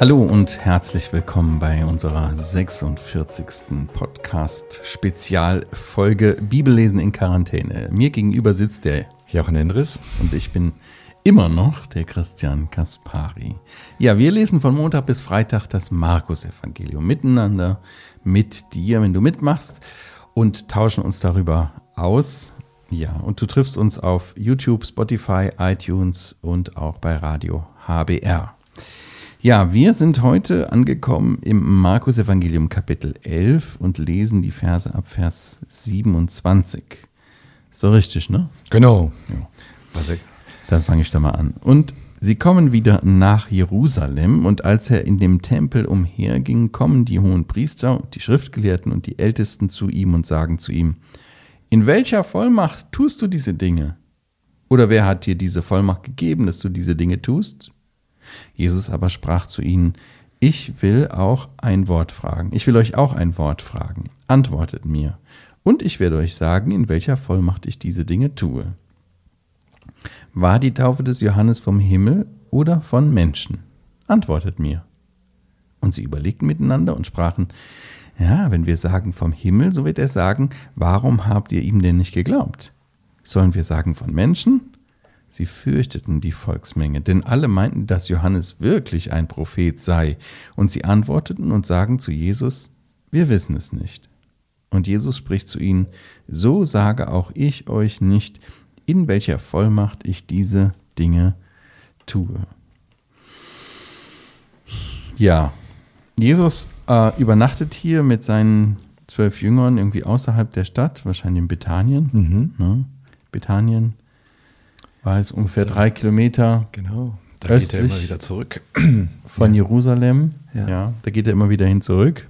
Hallo und herzlich willkommen bei unserer 46. Podcast-Spezialfolge Bibellesen in Quarantäne. Mir gegenüber sitzt der Jochen Endres und ich bin immer noch der Christian Kaspari. Ja, wir lesen von Montag bis Freitag das Markus-Evangelium miteinander, mit dir, wenn du mitmachst und tauschen uns darüber aus. Ja, und du triffst uns auf YouTube, Spotify, iTunes und auch bei Radio HBR. Ja, wir sind heute angekommen im Markus Evangelium Kapitel 11 und lesen die Verse ab Vers 27. So richtig, ne? Genau. Ja. Dann fange ich da mal an. Und sie kommen wieder nach Jerusalem und als er in dem Tempel umherging, kommen die hohen Priester, die Schriftgelehrten und die Ältesten zu ihm und sagen zu ihm, in welcher Vollmacht tust du diese Dinge? Oder wer hat dir diese Vollmacht gegeben, dass du diese Dinge tust? Jesus aber sprach zu ihnen, ich will auch ein Wort fragen, ich will euch auch ein Wort fragen, antwortet mir, und ich werde euch sagen, in welcher Vollmacht ich diese Dinge tue. War die Taufe des Johannes vom Himmel oder von Menschen? Antwortet mir. Und sie überlegten miteinander und sprachen, ja, wenn wir sagen vom Himmel, so wird er sagen, warum habt ihr ihm denn nicht geglaubt? Sollen wir sagen von Menschen? Sie fürchteten die Volksmenge, denn alle meinten, dass Johannes wirklich ein Prophet sei, und sie antworteten und sagen zu Jesus, wir wissen es nicht. Und Jesus spricht zu ihnen, so sage auch ich euch nicht, in welcher Vollmacht ich diese Dinge tue. Ja, Jesus äh, übernachtet hier mit seinen zwölf Jüngern irgendwie außerhalb der Stadt, wahrscheinlich in Bethanien. Mhm. Ne? Bethanien war es ungefähr drei Kilometer. Genau. Da östlich geht er immer wieder zurück. Von ja. Jerusalem. Ja. ja. Da geht er immer wieder hin zurück.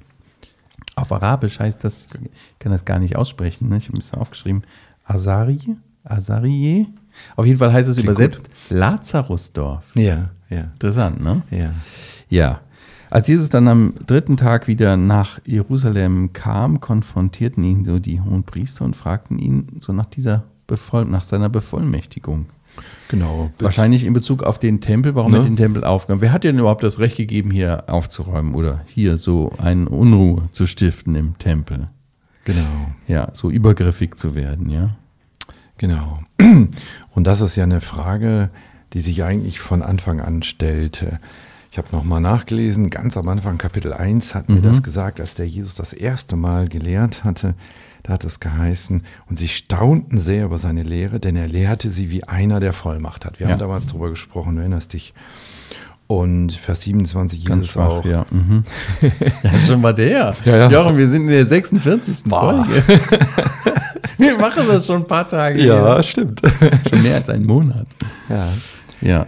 Auf Arabisch heißt das, ich kann das gar nicht aussprechen, ne? ich habe es aufgeschrieben, Asari, Asarie. Auf jeden Fall heißt es Klingt übersetzt gut. Lazarusdorf. Ja, ja. Interessant, ne? Ja. Ja. Als Jesus dann am dritten Tag wieder nach Jerusalem kam, konfrontierten ihn so die hohen Priester und fragten ihn so nach dieser Bevoll nach seiner Bevollmächtigung. Genau. Wahrscheinlich in Bezug auf den Tempel, warum ne? er den Tempel aufgenommen Wer hat dir denn überhaupt das Recht gegeben, hier aufzuräumen oder hier so eine Unruhe zu stiften im Tempel? Genau. Ja, so übergriffig zu werden, ja. Genau. Und das ist ja eine Frage, die sich eigentlich von Anfang an stellte. Ich habe nochmal nachgelesen, ganz am Anfang, Kapitel 1, hat mhm. mir das gesagt, als der Jesus das erste Mal gelehrt hatte. Da hat es geheißen, und sie staunten sehr über seine Lehre, denn er lehrte sie wie einer, der Vollmacht hat. Wir ja. haben damals darüber gesprochen, du erinnerst dich. Und Vers 27 Ganz Jesus schwach, auch. Ja. Mhm. das ist schon mal der. Ja, ja. Jochen, wir sind in der 46. Boah. Folge. wir machen das schon ein paar Tage. Ja, hier. stimmt. Schon mehr als einen Monat. Ja. Ja.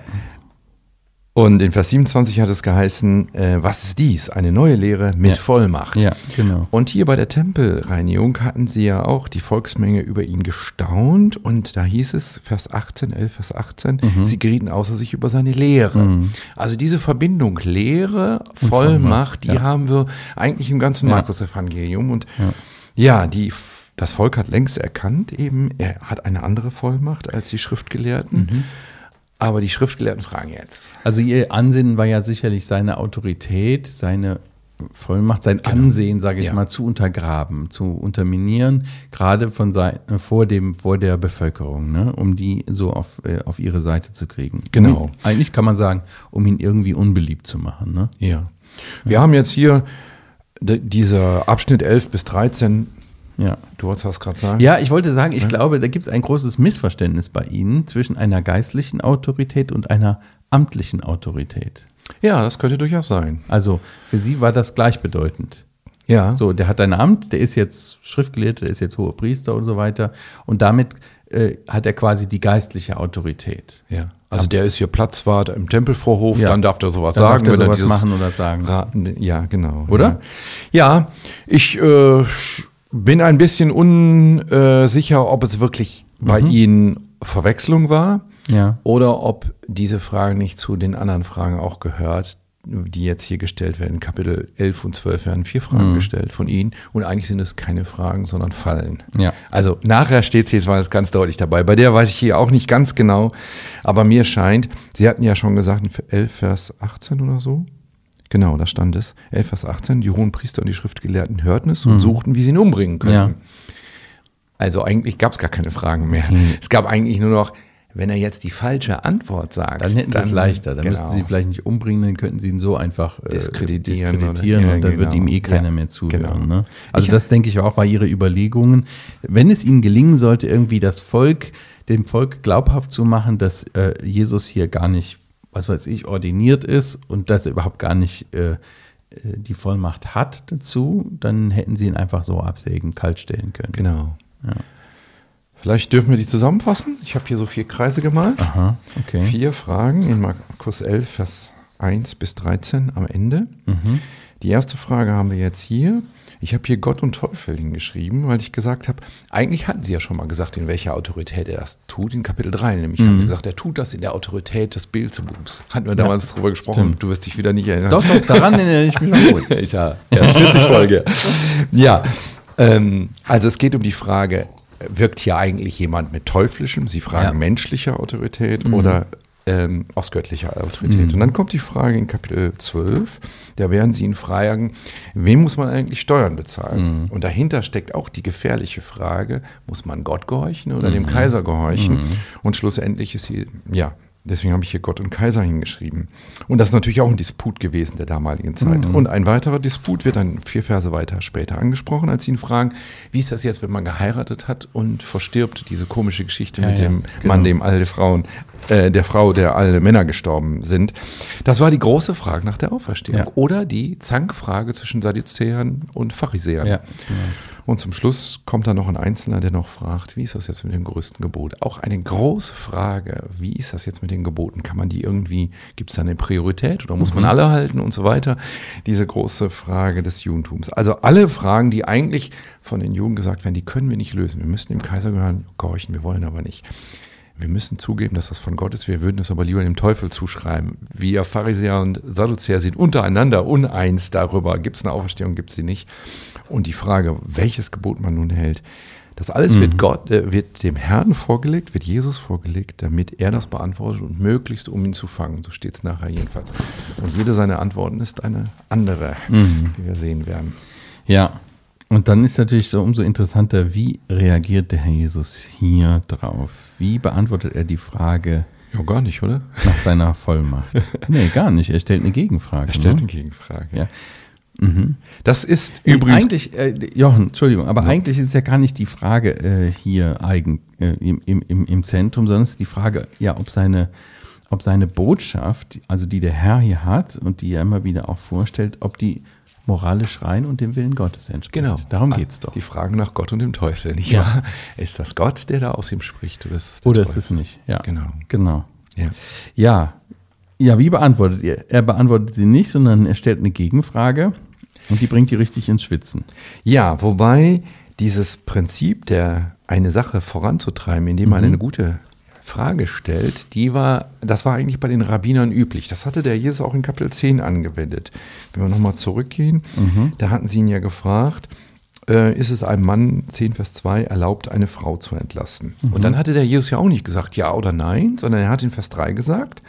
Und in Vers 27 hat es geheißen, äh, was ist dies? Eine neue Lehre mit ja. Vollmacht. Ja, genau. Und hier bei der Tempelreinigung hatten sie ja auch die Volksmenge über ihn gestaunt. Und da hieß es, Vers 18, 11, Vers 18, mhm. sie gerieten außer sich über seine Lehre. Mhm. Also diese Verbindung Lehre, Vollmacht, die ja. haben wir eigentlich im ganzen ja. Markus-Evangelium. Und ja, die das Volk hat längst erkannt, eben, er hat eine andere Vollmacht als die Schriftgelehrten. Mhm. Aber die Schriftgelehrten fragen jetzt. Also ihr Ansinnen war ja sicherlich seine Autorität, seine Vollmacht, sein genau. Ansehen, sage ich ja. mal, zu untergraben, zu unterminieren, gerade von Seite, vor, dem, vor der Bevölkerung, ne? um die so auf, äh, auf ihre Seite zu kriegen. Genau. Um, eigentlich kann man sagen, um ihn irgendwie unbeliebt zu machen. Ne? Ja. Wir ja. haben jetzt hier dieser Abschnitt 11 bis 13 ja. Du wolltest was gerade sagen? Ja, ich wollte sagen, ich ja? glaube, da gibt es ein großes Missverständnis bei Ihnen zwischen einer geistlichen Autorität und einer amtlichen Autorität. Ja, das könnte durchaus sein. Also für Sie war das gleichbedeutend. Ja. So, der hat ein Amt, der ist jetzt Schriftgelehrter, der ist jetzt hoher Priester und so weiter. Und damit äh, hat er quasi die geistliche Autorität. Ja. Also der ist hier Platzwart im Tempelvorhof, ja. dann darf der sowas dann sagen. Darf der sowas machen oder sagen. Raten, ja, genau. Oder? Ja, ja ich äh, bin ein bisschen unsicher, ob es wirklich bei mhm. Ihnen Verwechslung war ja. oder ob diese Frage nicht zu den anderen Fragen auch gehört, die jetzt hier gestellt werden. Kapitel 11 und 12 werden vier Fragen Mhm. gestellt von ihnen und eigentlich sind es keine Fragen, sondern Fallen. Ja. Also nachher steht sie jetzt mal ganz deutlich dabei. Bei der weiß ich hier auch nicht ganz genau, aber mir scheint, Sie hatten ja schon gesagt, in 11 Vers 18 oder so. Genau, da stand es. 11 Vers 18, die hohen Priester und die Schriftgelehrten hörten es und suchten, wie sie ihn umbringen können. Ja. Also eigentlich gab es gar keine Fragen mehr. Mhm. Es gab eigentlich nur noch, wenn er jetzt die falsche Antwort sagt. Dann hätten sie es leichter. Dann genau. müssten sie vielleicht nicht umbringen, dann könnten sie ihn so einfach äh, Diskreditieren diskreditieren oder- und dann wird genau. ihm eh keiner Ja, mehr zuhören. genau. Ne? Also Ich- das denke ich auch war ihre Überlegungen. Wenn es ihnen gelingen sollte, irgendwie das Volk, dem Volk glaubhaft zu machen, dass äh, Jesus hier gar nicht, was weiß ich, ordiniert ist und dass er überhaupt gar nicht äh, äh, die Vollmacht hat dazu, dann hätten sie ihn einfach so absägen, kaltstellen können. Genau. Ja. Vielleicht dürfen wir die zusammenfassen. Ich habe hier so vier Kreise gemalt. Aha, okay. Vier Fragen in Markus 11, Vers 1 bis 13 am Ende. Mhm. Die erste Frage haben wir jetzt hier. Ich habe hier Gott und Teufel hingeschrieben, weil ich gesagt habe, eigentlich hatten sie ja schon mal gesagt, in welcher Autorität er das tut, in Kapitel 3 nämlich. Mhm. Haben sie gesagt, er tut das in der Autorität des Beelzebubs. Hatten wir damals drüber gesprochen. stimmt. Du wirst dich wieder nicht erinnern. Doch, doch, daran erinnere ich mich noch gut. ja, erst 40 Folge. Ja, ähm, also es geht um die Frage, wirkt hier eigentlich jemand mit teuflischem, Sie fragen Ja. menschlicher Autorität oder ähm, aus göttlicher Autorität? Und dann kommt die Frage in Kapitel 12, da werden Sie ihn fragen, wem muss man eigentlich Steuern bezahlen? Und dahinter steckt auch die gefährliche Frage, muss man Gott gehorchen oder dem Kaiser gehorchen? Und schlussendlich ist sie, ja, Deswegen habe ich hier Gott und Kaiser hingeschrieben. Und das ist natürlich auch ein Disput gewesen der damaligen Zeit. Und ein weiterer Disput wird dann vier Verse weiter später angesprochen, als sie ihn fragen, wie ist das jetzt, wenn man geheiratet hat und verstirbt, diese komische Geschichte Ja, mit ja, dem genau. Mann, dem alle Frauen, äh, der Frau, der alle Männer gestorben sind. Das war die große Frage nach der Auferstehung. Ja. Oder die Zankfrage zwischen Sadduzäern und Pharisäern. Ja, genau. Und zum Schluss kommt da noch ein Einzelner, der noch fragt, wie ist das jetzt mit dem größten Gebot? Auch eine große Frage, wie ist das jetzt mit den Geboten? Kann man die irgendwie, gibt es da eine Priorität oder muss man alle halten und so weiter? Diese große Frage des Judentums. Also alle Fragen, die eigentlich von den Juden gesagt werden, die können wir nicht lösen. Wir müssen dem Kaiser gehören, gehorchen, wir wollen aber nicht. Wir müssen zugeben, dass das von Gott ist. Wir würden es aber lieber dem Teufel zuschreiben. Wir Pharisäer und Sadduzäer sind untereinander uneins darüber, gibt es eine Auferstehung, gibt es sie nicht. Und die Frage, welches Gebot man nun hält, das alles wird Gott, äh, wird dem Herrn vorgelegt, wird Jesus vorgelegt, damit er das beantwortet und möglichst um ihn zu fangen. So steht es nachher jedenfalls. Und jede seiner Antworten ist eine andere, wie wir sehen werden. Ja, und dann ist natürlich so umso interessanter, wie reagiert der Herr Jesus hier drauf? Wie beantwortet er die Frage Ja, gar nicht, oder? nach seiner Vollmacht? nee, gar nicht. Er stellt eine Gegenfrage. Er stellt ne? eine Gegenfrage. Ja. Das ist übrigens. Eigentlich, äh, Jochen, Entschuldigung, aber eigentlich ist ja gar nicht die Frage äh, hier eigen, äh, im, im, im, im Zentrum, sondern es ist die Frage, ja, ob seine, ob seine Botschaft, also die der Herr hier hat und die er immer wieder auch vorstellt, ob die moralisch rein und dem Willen Gottes entspricht. Genau. Darum geht es doch. Die Fragen nach Gott und dem Teufel, nicht Ja. wahr? Ist das Gott, der da aus ihm spricht, oder ist es der Oder ist es nicht? Ja. Genau. Genau. Ja. Ja. Ja, wie beantwortet ihr? Er beantwortet sie nicht, sondern er stellt eine Gegenfrage und die bringt die richtig ins Schwitzen. ja, wobei dieses Prinzip, der eine Sache voranzutreiben, indem man eine gute Frage stellt, die war, das war eigentlich bei den Rabbinern üblich. Das hatte der Jesus auch in Kapitel 10 angewendet. Wenn wir nochmal zurückgehen, da hatten sie ihn ja gefragt, äh, ist es einem Mann, 10 Vers 2, erlaubt, eine Frau zu entlassen? Und dann hatte der Jesus ja auch nicht gesagt ja oder nein, sondern er hat in Vers 3 gesagt,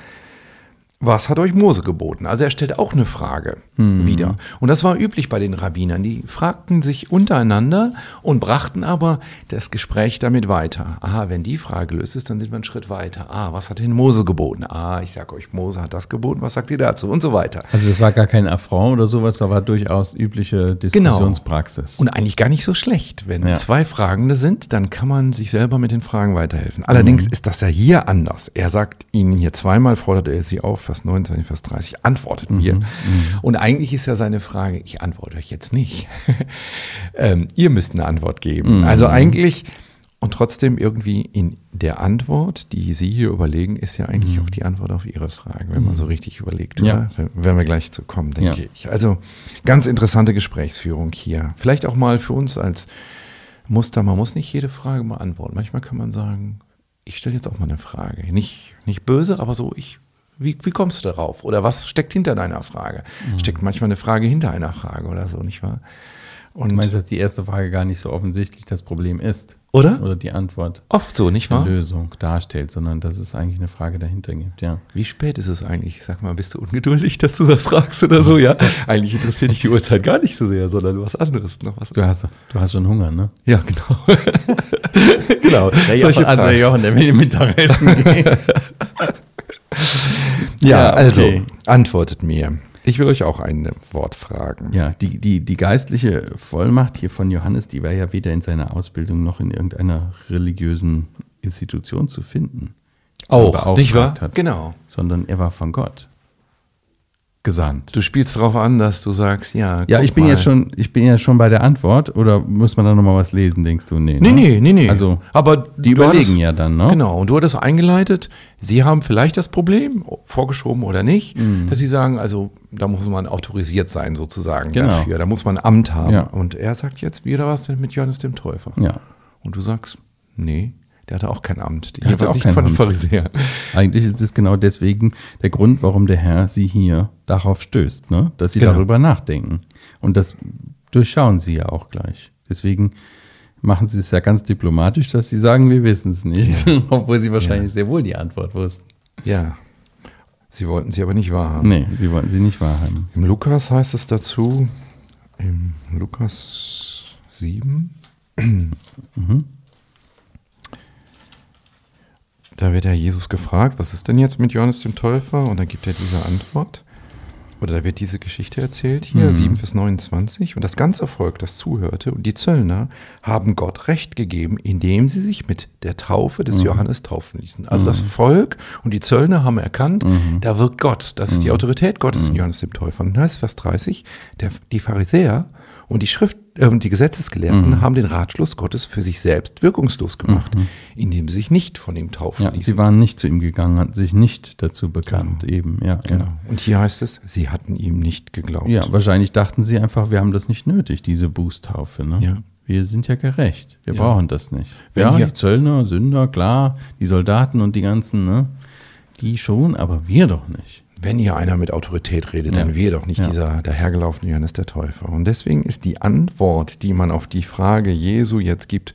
was hat euch Mose geboten? Also er stellt auch eine Frage wieder. Und das war üblich bei den Rabbinern. Die fragten sich untereinander und brachten aber das Gespräch damit weiter. Aha, wenn die Frage gelöst ist, dann sind wir einen Schritt weiter. Ah, was hat denn Mose geboten? Ah, ich sage euch, Mose hat das geboten. Was sagt ihr dazu? Und so weiter. Also das war gar kein Affront oder sowas, das war durchaus übliche Diskussionspraxis. Und eigentlich gar nicht so schlecht. Wenn Ja. zwei Fragende sind, dann kann man sich selber mit den Fragen weiterhelfen. Allerdings ist das ja hier anders. Er sagt ihnen hier zweimal, fordert er sie auf, Vers 19, Vers 30, antwortet mir. Und eigentlich ist ja seine Frage, ich antworte euch jetzt nicht. ähm, ihr müsst eine Antwort geben. Also eigentlich, und trotzdem irgendwie in der Antwort, die Sie hier überlegen, ist ja eigentlich auch die Antwort auf Ihre Fragen, wenn man so richtig überlegt. Ja. Oder? Werden wir gleich zu kommen, denke Ja. ich. Also ganz interessante Gesprächsführung hier. Vielleicht auch mal für uns als Muster, man muss nicht jede Frage beantworten. Manchmal kann man sagen, ich stelle jetzt auch mal eine Frage. Nicht, nicht böse, aber so, ich Wie, wie kommst du darauf? Oder was steckt hinter deiner Frage? Mhm. Steckt manchmal eine Frage hinter einer Frage oder so, nicht wahr? Und du meinst, dass die erste Frage gar nicht so offensichtlich das Problem ist? Oder? Oder die Antwort. Oft so, nicht wahr? Die Lösung darstellt, sondern dass es eigentlich eine Frage dahinter gibt, ja. Wie spät ist es eigentlich? Sag mal, bist du ungeduldig, dass du das fragst oder so? Ja, eigentlich interessiert dich die Uhrzeit gar nicht so sehr, sondern was anderes noch was. Du hast, du hast schon Hunger, ne? Ja, genau. genau. Der Jochen, also der Jochen, der will Mittagessen gehen. ja, ja okay. also antwortet mir. Ich will euch auch ein Wort fragen. Ja, die, die, die geistliche Vollmacht hier von Johannes, die war ja weder in seiner Ausbildung noch in irgendeiner religiösen Institution zu finden. Auch, nicht wahr? Hat, genau. Sondern er war von Gott gesandt. Du spielst darauf an, dass du sagst, ja. Ja, ich bin mal. jetzt schon, ich bin ja schon bei der Antwort. Oder muss man da nochmal was lesen, denkst du? Nee, nee, ne? nee, nee, nee. Also, aber die überlegen hattest, ja dann, ne? Genau. Und du hattest eingeleitet, sie haben vielleicht das Problem, vorgeschoben oder nicht, mhm. dass sie sagen, also da muss man autorisiert sein sozusagen genau. dafür. Da muss man ein Amt haben. Ja. Und er sagt jetzt wieder was denn mit Johannes dem Täufer. Ja. Und du sagst, nee, der hatte auch kein Amt. Die hatte auch nicht von den Pharisäern. Eigentlich ist es genau deswegen der Grund, warum der Herr sie hier darauf stößt, ne? dass sie Genau. darüber nachdenken. Und das durchschauen sie ja auch gleich. Deswegen machen sie es ja ganz diplomatisch, dass sie sagen, wir wissen es nicht. Obwohl sie wahrscheinlich sehr wohl die Antwort wussten. Ja. Sie wollten sie aber nicht wahrhaben. Nee, sie wollten sie nicht wahrhaben. Im Lukas heißt es dazu, im Lukas 7, Mhm. Da wird ja Jesus gefragt, was ist denn jetzt mit Johannes dem Täufer? Und dann gibt er diese Antwort. Oder da wird diese Geschichte erzählt hier, Mhm. 7 bis 29. Und das ganze Volk, das zuhörte, und die Zöllner haben Gott Recht gegeben, indem sie sich mit der Taufe des Johannes taufen ließen. Also das Volk und die Zöllner haben erkannt, da wirkt Gott. Das ist die Autorität Gottes in Johannes dem Täufer. Und dann heißt Vers 30, der, die Pharisäer und die Schrift, äh, und die Gesetzesgelehrten haben den Ratschluss Gottes für sich selbst wirkungslos gemacht, indem sie sich nicht von ihm taufen Ja, ließen. sie waren nicht zu ihm gegangen, hatten sich nicht dazu bekannt, eben, ja. Genau. Ja. Und hier heißt es, sie hatten ihm nicht geglaubt. ja, wahrscheinlich dachten sie einfach, wir haben das nicht nötig, diese Bußtaufe. Ne? Ja. Wir sind ja gerecht, wir Ja. brauchen das nicht. Wenn ja, die Zöllner, Sünder, klar, die Soldaten und die ganzen, ne? die schon, aber wir doch nicht. Wenn hier einer mit Autorität redet, dann Ja. wir doch nicht Ja. dieser dahergelaufene Johannes der Täufer. Und deswegen ist die Antwort, die man auf die Frage Jesu jetzt gibt,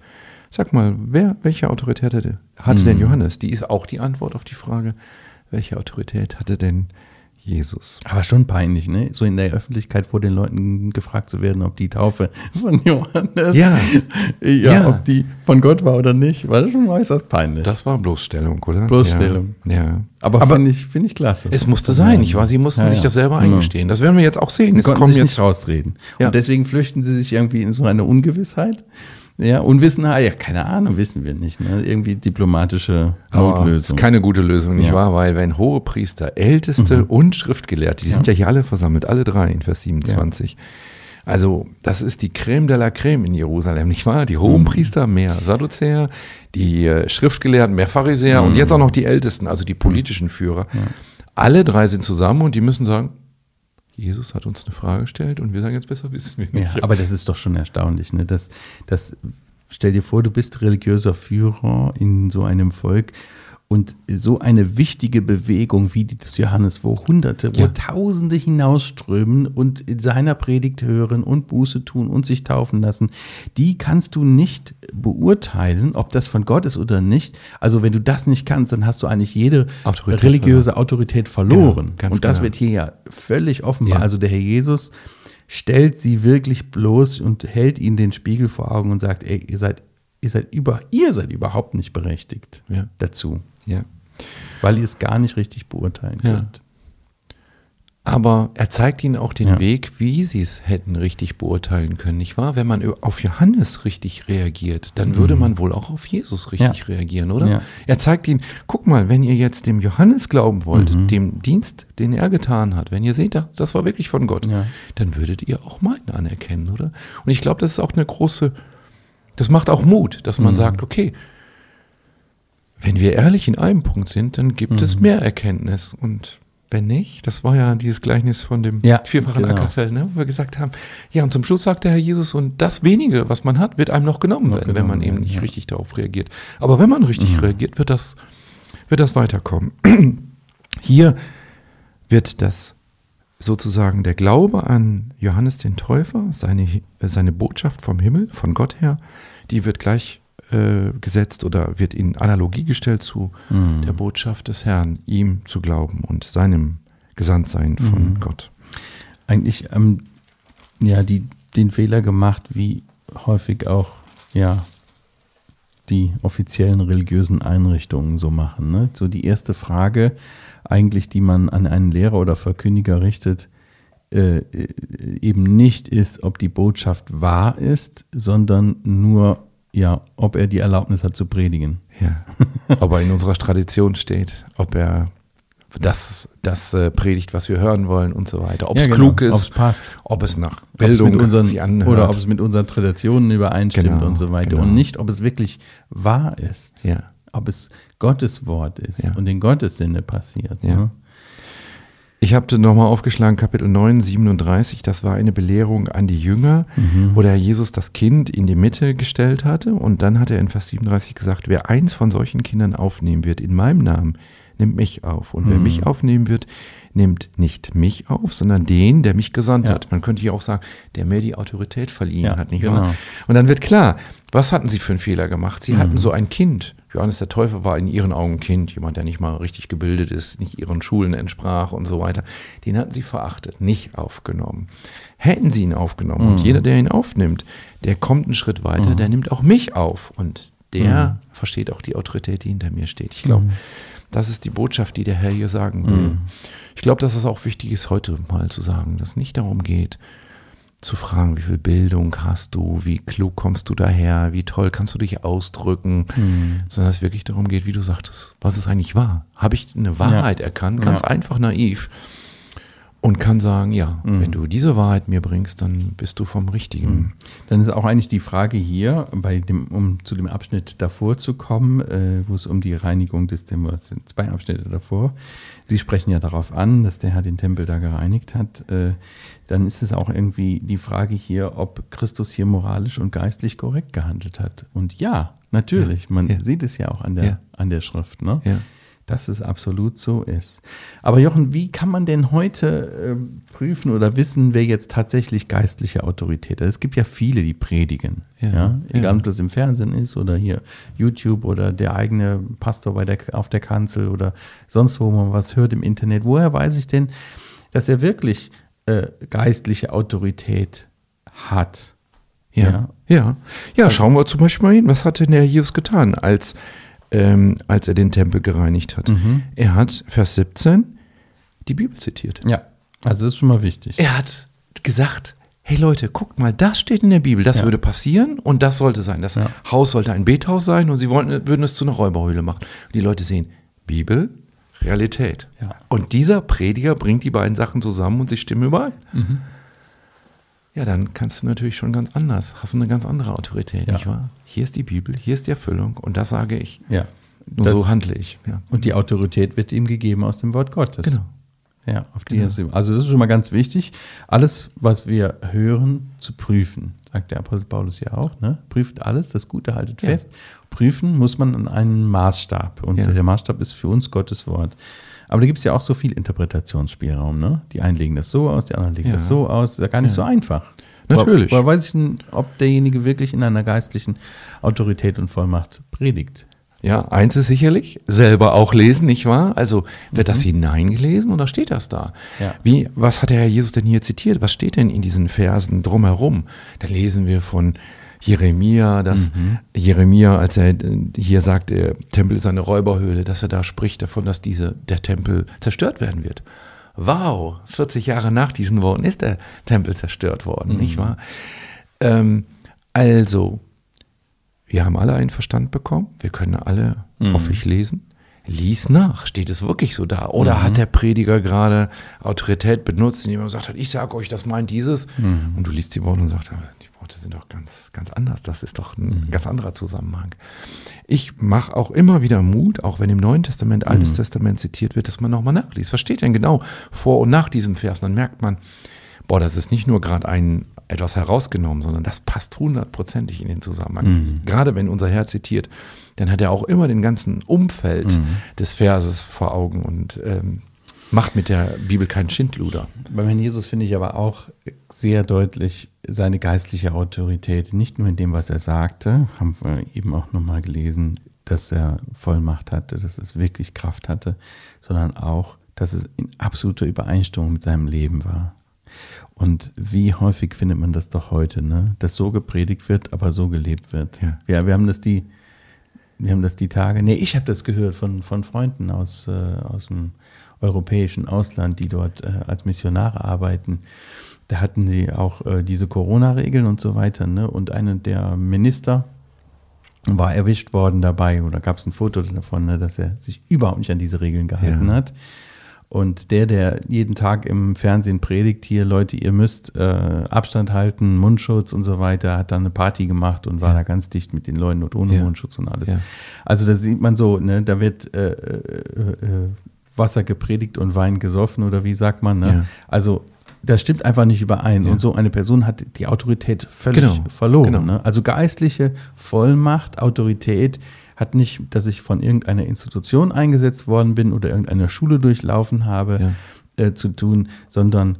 sag mal, wer, welche Autorität hatte, hatte Mhm. denn Johannes? Die ist auch die Antwort auf die Frage, welche Autorität hatte denn Jesus? Aber schon peinlich, ne? So in der Öffentlichkeit vor den Leuten gefragt zu werden, ob die Taufe von Johannes, Ja. ja, Ja. ob die von Gott war oder nicht, war schon äußerst peinlich. Das war Bloßstellung, oder? Bloßstellung. Ja. ja. aber aber finde ich, finde ich klasse. es musste sein, nicht wahr? Sie mussten sich das selber Ja. eingestehen. Das werden wir jetzt auch sehen. Sie Es konnten kommen sich jetzt nicht rausreden. Und deswegen flüchten sie sich irgendwie in so eine Ungewissheit. Ja, Unwissenheit, ja, keine Ahnung, wissen wir nicht. Ne? Irgendwie diplomatische Notlösung. ist keine gute Lösung, nicht Ja. Mhm. wahr? Weil wenn hohe Priester, Älteste und Schriftgelehrte, die sind ja hier alle versammelt, alle drei in Vers 27. Also das ist die Creme de la Creme in Jerusalem, nicht wahr? Die hohen Mhm. Priester, mehr Sadduzäer, die äh, Schriftgelehrten, mehr Pharisäer Mhm. und jetzt auch noch die Ältesten, also die politischen Führer. Alle drei sind zusammen und die müssen sagen, Jesus hat uns eine Frage gestellt und wir sagen jetzt besser wissen wir Ja, nicht. aber das ist doch schon erstaunlich. Ne? Das, das, stell dir vor, du bist religiöser Führer in so einem Volk und so eine wichtige Bewegung wie die des Johannes, wo Hunderte, wo Ja. Tausende hinausströmen und in seiner Predigt hören und Buße tun und sich taufen lassen, die kannst du nicht beurteilen, ob das von Gott ist oder nicht. Also wenn du das nicht kannst, dann hast du eigentlich jede Autorität religiöse Autorität verloren. Genau, und das genau. wird hier ja völlig offenbar. Ja. Also der Herr Jesus stellt sie wirklich bloß und hält ihnen den Spiegel vor Augen und sagt, ey, ihr seid, ihr seid über, ihr seid überhaupt nicht berechtigt Ja. dazu, Ja. weil ihr es gar nicht richtig beurteilen Ja. könnt. Aber er zeigt ihnen auch den Ja. Weg, wie sie es hätten richtig beurteilen können, nicht wahr? Wenn man auf Johannes richtig reagiert, dann würde man wohl auch auf Jesus richtig Mhm. Ja. reagieren, oder? Ja. Er zeigt ihnen, guck mal, wenn ihr jetzt dem Johannes glauben wollt, Mhm. dem Dienst, den er getan hat, wenn ihr seht, das das war wirklich von Gott, dann würdet ihr auch meinen anerkennen, oder? Und ich glaube, das ist auch eine große, das macht auch Mut, dass Mhm. man sagt, okay, wenn wir ehrlich in einem Punkt sind, dann gibt Mhm. es mehr Erkenntnis. Und wenn nicht, das war ja dieses Gleichnis von dem Ja, vierfachen genau. Ackerfeld, ne, wo wir gesagt haben, ja, und zum Schluss sagt der Herr Jesus, und das wenige, was man hat, wird einem noch genommen Noch werden, wenn man genommen eben nicht ja. Mhm. richtig darauf reagiert. Aber wenn man richtig reagiert, wird das, wird das weiterkommen. Hier wird das sozusagen der Glaube an Johannes den Täufer, seine, äh, seine Botschaft vom Himmel, von Gott her, die wird gleich äh, gesetzt oder wird in Analogie gestellt zu Mhm. der Botschaft des Herrn, ihm zu glauben und seinem Gesandtsein von Mhm. Gott. Eigentlich ähm, ja, die, den Fehler gemacht, wie häufig auch ja, die offiziellen religiösen Einrichtungen so machen. Ne? So die erste Frage eigentlich, die man an einen Lehrer oder Verkündiger richtet, äh, äh, eben nicht ist, ob die Botschaft wahr ist, sondern nur, ja, ob er die Erlaubnis hat zu predigen. Ja. ob er in unserer Tradition steht, ob er das, das äh, predigt, was wir hören wollen und so weiter. Ob Ja, es genau, klug ist, ob's passt. ob es nach Bildung mit unseren, sich anhört. oder ob es mit unseren Traditionen übereinstimmt Genau, und so weiter. genau. Und nicht, ob es wirklich wahr ist. ja. Ob es Gottes Wort ist Ja. und in Gottes Sinne passiert. Ja. Ne? Ich habe nochmal aufgeschlagen, Kapitel 9, 37, das war eine Belehrung an die Jünger, Mhm. wo der Jesus das Kind in die Mitte gestellt hatte. Und dann hat er in Vers 37 gesagt, wer eins von solchen Kindern aufnehmen wird in meinem Namen, nimmt mich auf. Und wer Mhm. mich aufnehmen wird, nimmt nicht mich auf, sondern den, der mich gesandt Ja. hat. Man könnte hier auch sagen, der mir die Autorität verliehen Ja, hat, nicht genau. wahr? Und dann wird klar, was hatten sie für einen Fehler gemacht? Sie Mhm. hatten so ein Kind. Johannes der Täufer war in ihren Augen ein Kind, jemand, der nicht mal richtig gebildet ist, nicht ihren Schulen entsprach und so weiter. Den hatten sie verachtet, nicht aufgenommen. Hätten sie ihn aufgenommen Mhm. und jeder, der ihn aufnimmt, der kommt einen Schritt weiter, der nimmt auch mich auf und der Mhm. versteht auch die Autorität, die hinter mir steht. Ich glaube, das ist die Botschaft, die der Herr hier sagen will. Mhm. Ich glaube, dass es auch wichtig ist, heute mal zu sagen, dass es nicht darum geht, zu fragen, wie viel Bildung hast du, wie klug kommst du daher, wie toll kannst du dich ausdrücken, Mhm. sondern es wirklich darum geht, wie du sagtest, was ist eigentlich wahr? Habe ich eine Wahrheit erkannt, ganz Ja. einfach naiv und kann sagen, ja, Mhm. wenn du diese Wahrheit mir bringst, dann bist du vom Richtigen. Dann ist auch eigentlich die Frage hier, bei dem, um zu dem Abschnitt davor zu kommen, äh, wo es um die Reinigung des Tempels, sind zwei Abschnitte davor. Sie sprechen ja darauf an, dass der Herr den Tempel da gereinigt hat. Äh, dann ist es auch irgendwie die Frage hier, ob Christus hier moralisch und geistlich korrekt gehandelt hat. Und ja, natürlich, man ja. sieht es ja auch an der, Ja. an der Schrift. Ne? Ja. Dass es absolut so ist. Aber Jochen, wie kann man denn heute ähm, prüfen oder wissen, wer jetzt tatsächlich geistliche Autorität hat? Es gibt ja viele, die predigen. Ja, Ja, Egal, ja. ob das im Fernsehen ist oder hier YouTube oder der eigene Pastor bei der, auf der Kanzel oder sonst wo man was hört im Internet. Woher weiß ich denn, dass er wirklich äh, geistliche Autorität hat? Ja. Ja. ja. Ja, schauen wir zum Beispiel mal hin. Was hat denn der Jesus getan, als, ähm, als er den Tempel gereinigt hat? Mhm. Er hat, Vers 17, die Bibel zitiert. Ja, also das ist schon mal wichtig. Er hat gesagt, hey Leute, guckt mal, das steht in der Bibel, das Ja. würde passieren und das sollte sein. Das Ja. Haus sollte ein Bethaus sein und sie wollten, würden es zu einer Räuberhöhle machen. Und die Leute sehen, Bibel, Realität. Ja. Und dieser Prediger bringt die beiden Sachen zusammen und sie stimmen überein. Mhm. Ja, dann kannst du natürlich schon ganz anders, hast du eine ganz andere Autorität, Ja. nicht wahr? Hier ist die Bibel, hier ist die Erfüllung und das sage ich. Ja. Nur Das- so handle ich. Ja. Und die Autorität wird ihm gegeben aus dem Wort Gottes. Genau. Ja, auf die Genau. Also das ist schon mal ganz wichtig, alles, was wir hören, zu prüfen, sagt der Apostel Paulus ja auch. Ne? Prüft alles, das Gute haltet Ja. fest. Prüfen muss man an einen Maßstab. Und Ja. der Maßstab ist für uns Gottes Wort. Aber da gibt es ja auch so viel Interpretationsspielraum. Ne? Die einen legen das so aus, die anderen legen Ja. das so aus. Das ist ja gar nicht Ja. so einfach. Natürlich. Woher weiß ich denn, ob derjenige wirklich in einer geistlichen Autorität und Vollmacht predigt? Ja, eins ist sicherlich, selber auch lesen, nicht wahr? Also wird das hineingelesen oder steht das da? Mhm. Ja. Wie, was hat der Herr Jesus denn hier zitiert? Was steht denn in diesen Versen drumherum? Da lesen wir von Jeremia, dass Mhm. Jeremia, als er äh, hier sagt, der Tempel ist eine Räuberhöhle, dass er da spricht davon, dass diese, der Tempel zerstört werden wird. Wow, 40 Jahre nach diesen Worten ist der Tempel zerstört worden, Mhm. nicht wahr? Ähm, also, wir haben alle einen Verstand bekommen. Wir können alle, Mhm. hoffe ich, lesen. Lies nach. Steht es wirklich so da? Oder Mhm. hat der Prediger gerade Autorität benutzt, indem er gesagt hat, ich sage euch, das meint dieses? Mhm. Und du liest die Worte und sagst, "Aber die Worte sind doch ganz, ganz anders. Das ist doch ein Mhm. ganz anderer Zusammenhang. Ich mache auch immer wieder Mut, auch wenn im Neuen Testament, Altes Mhm. Testament zitiert wird, dass man nochmal nachliest. Was steht denn genau vor und nach diesem Vers? Dann merkt man, boah, das ist nicht nur gerade ein etwas herausgenommen, sondern das passt hundertprozentig in den Zusammenhang. Mhm. Gerade wenn unser Herr zitiert, dann hat er auch immer den ganzen Umfeld Mhm. des Verses vor Augen und ähm, macht mit der Bibel keinen Schindluder. Beim Herrn Jesus finde ich aber auch sehr deutlich seine geistliche Autorität, nicht nur in dem, was er sagte, haben wir eben auch nochmal gelesen, dass er Vollmacht hatte, dass es wirklich Kraft hatte, sondern auch, dass es in absoluter Übereinstimmung mit seinem Leben war. Und wie häufig findet man das doch heute, ne? dass so gepredigt wird, aber so gelebt wird. Ja. ja wir haben das die, wir haben das die Tage, nee, ich habe das gehört von, von Freunden aus, äh, aus dem europäischen Ausland, die dort äh, als Missionare arbeiten. Da hatten sie auch äh, diese Corona-Regeln und so weiter. Ne? Und einer der Minister war erwischt worden dabei, oder gab es ein Foto davon, ne, dass er sich überhaupt nicht an diese Regeln gehalten Ja. hat. Und der, der jeden Tag im Fernsehen predigt, hier, Leute, ihr müsst äh, Abstand halten, Mundschutz und so weiter, hat dann eine Party gemacht und war da ganz dicht mit den Leuten und ohne Ja. Mundschutz und alles. Ja. Also da sieht man so, ne, da wird äh, äh, äh, Wasser gepredigt und Wein gesoffen oder wie sagt man. Ne? Ja. Also das stimmt einfach nicht überein. Ja. Und so eine Person hat die Autorität völlig Genau, verloren. genau. Ne? Also geistliche Vollmacht, Autorität hat nicht, dass ich von irgendeiner Institution eingesetzt worden bin oder irgendeiner Schule durchlaufen habe, äh, zu tun, sondern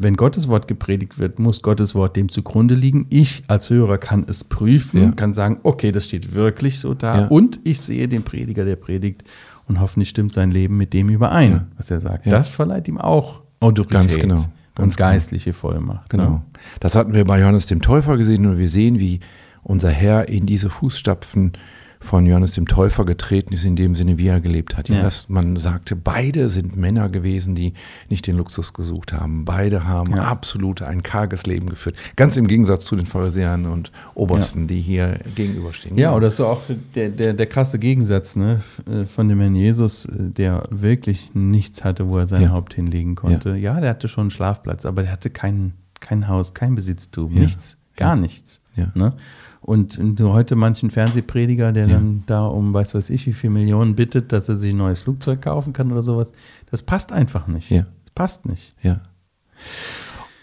wenn Gottes Wort gepredigt wird, muss Gottes Wort dem zugrunde liegen. Ich als Hörer kann es prüfen, Ja. kann sagen, okay, das steht wirklich so da. Ja. Und ich sehe den Prediger, der predigt und hoffentlich stimmt sein Leben mit dem überein, Ja. was er sagt. Ja. Das verleiht ihm auch Autorität Ganz genau, und genau. geistliche Vollmacht. Genau. Ne? Das hatten wir bei Johannes dem Täufer gesehen und wir sehen, wie unser Herr in diese Fußstapfen von Johannes dem Täufer getreten ist, in dem Sinne, wie er gelebt hat. Ja. Ja. Dass man sagte, beide sind Männer gewesen, die nicht den Luxus gesucht haben. Beide haben Ja. absolut ein karges Leben geführt. Ganz im Gegensatz zu den Pharisäern und Obersten, die hier gegenüberstehen. Ja, oder so auch der, der, der krasse Gegensatz ne, äh, von dem Herrn Jesus, äh, der wirklich nichts hatte, wo er sein Ja. Haupt hinlegen konnte. Ja. der hatte schon einen Schlafplatz, aber der hatte kein, kein Haus, kein Besitztum, Ja. nichts, gar nichts. Ja. Ne? Und heute manchen Fernsehprediger, der Ja. dann da um weiß was ich wie viel Millionen bittet, dass er sich ein neues Flugzeug kaufen kann oder sowas, das passt einfach nicht. Ja. Das passt nicht. Ja.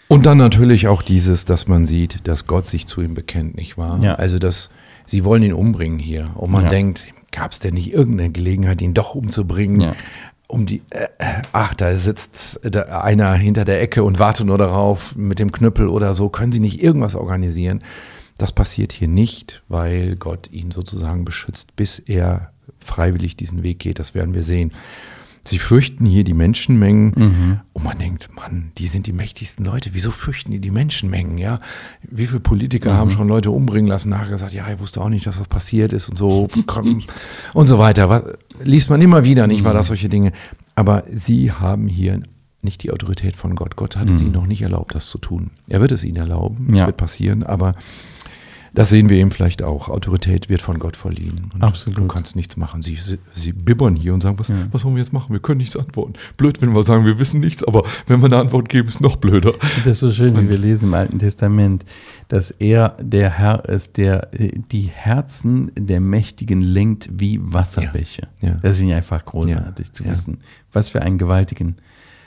Und dann natürlich auch dieses, dass man sieht, dass Gott sich zu ihm bekennt, nicht wahr? Ja. Also, dass sie wollen ihn umbringen hier. Und man Ja. denkt, gab es denn nicht irgendeine Gelegenheit, ihn doch umzubringen? Ja. Um die, äh, ach, da sitzt da einer hinter der Ecke und wartet nur darauf mit dem Knüppel oder so. Können Sie nicht irgendwas organisieren? Das passiert hier nicht, weil Gott ihn sozusagen beschützt, bis er freiwillig diesen Weg geht. Das werden wir sehen. Sie fürchten hier die Menschenmengen und man denkt, Mann, die sind die mächtigsten Leute. Wieso fürchten die die Menschenmengen? Ja, wie viele Politiker haben schon Leute umbringen lassen, nachher gesagt, ja, ich wusste auch nicht, dass das passiert ist und so und so weiter. Was, liest man immer wieder, nicht wahr, dass solche Dinge. Aber sie haben hier nicht die Autorität von Gott. Gott hat es ihnen noch nicht erlaubt, das zu tun. Er wird es ihnen erlauben, es Ja. wird passieren, aber das sehen wir eben vielleicht auch. Autorität wird von Gott verliehen. Und Absolut. Du kannst nichts machen. Sie, sie, sie bibbern hier und sagen, was, was sollen wir jetzt machen? Wir können nichts antworten. Blöd, wenn wir sagen, wir wissen nichts, aber wenn wir eine Antwort geben, ist noch blöder. Das ist so schön, wie wir lesen im Alten Testament, dass er der Herr ist, der äh, die Herzen der Mächtigen lenkt wie Wasserbäche. Ja, ja. Das finde ich einfach großartig Ja, zu ja. wissen. Was für einen gewaltigen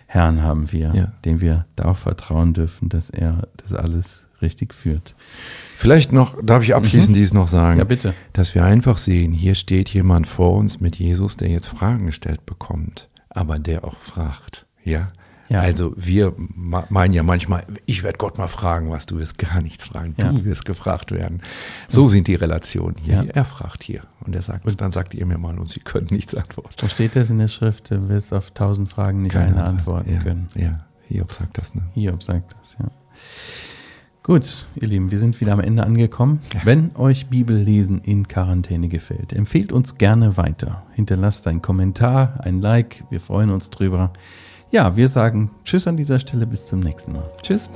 Herrn haben wir, Ja. dem wir darauf vertrauen dürfen, dass er das alles richtig führt. Vielleicht noch, darf ich abschließend dies noch sagen? Mhm. Ja, bitte. Dass wir einfach sehen, hier steht jemand vor uns mit Jesus, der jetzt Fragen gestellt bekommt, aber der auch fragt. Ja? Ja. Also wir meinen ja manchmal, ich werde Gott mal fragen, was du wirst gar nichts fragen. Ja. Du wirst gefragt werden. So sind die Relationen hier. Ja. Er fragt hier und er sagt, und dann sagt ihr mir mal und sie können nichts antworten. Wo steht das in der Schrift? Du wirst auf tausend Fragen nicht eine antworten können. Ja, Hiob sagt das, ne? Hiob sagt das, ja. Gut, ihr Lieben, wir sind wieder am Ende angekommen. Wenn euch Bibellesen in Quarantäne gefällt, empfehlt uns gerne weiter. Hinterlasst einen Kommentar, ein Like, wir freuen uns drüber. Ja, wir sagen Tschüss an dieser Stelle, bis zum nächsten Mal. Tschüss.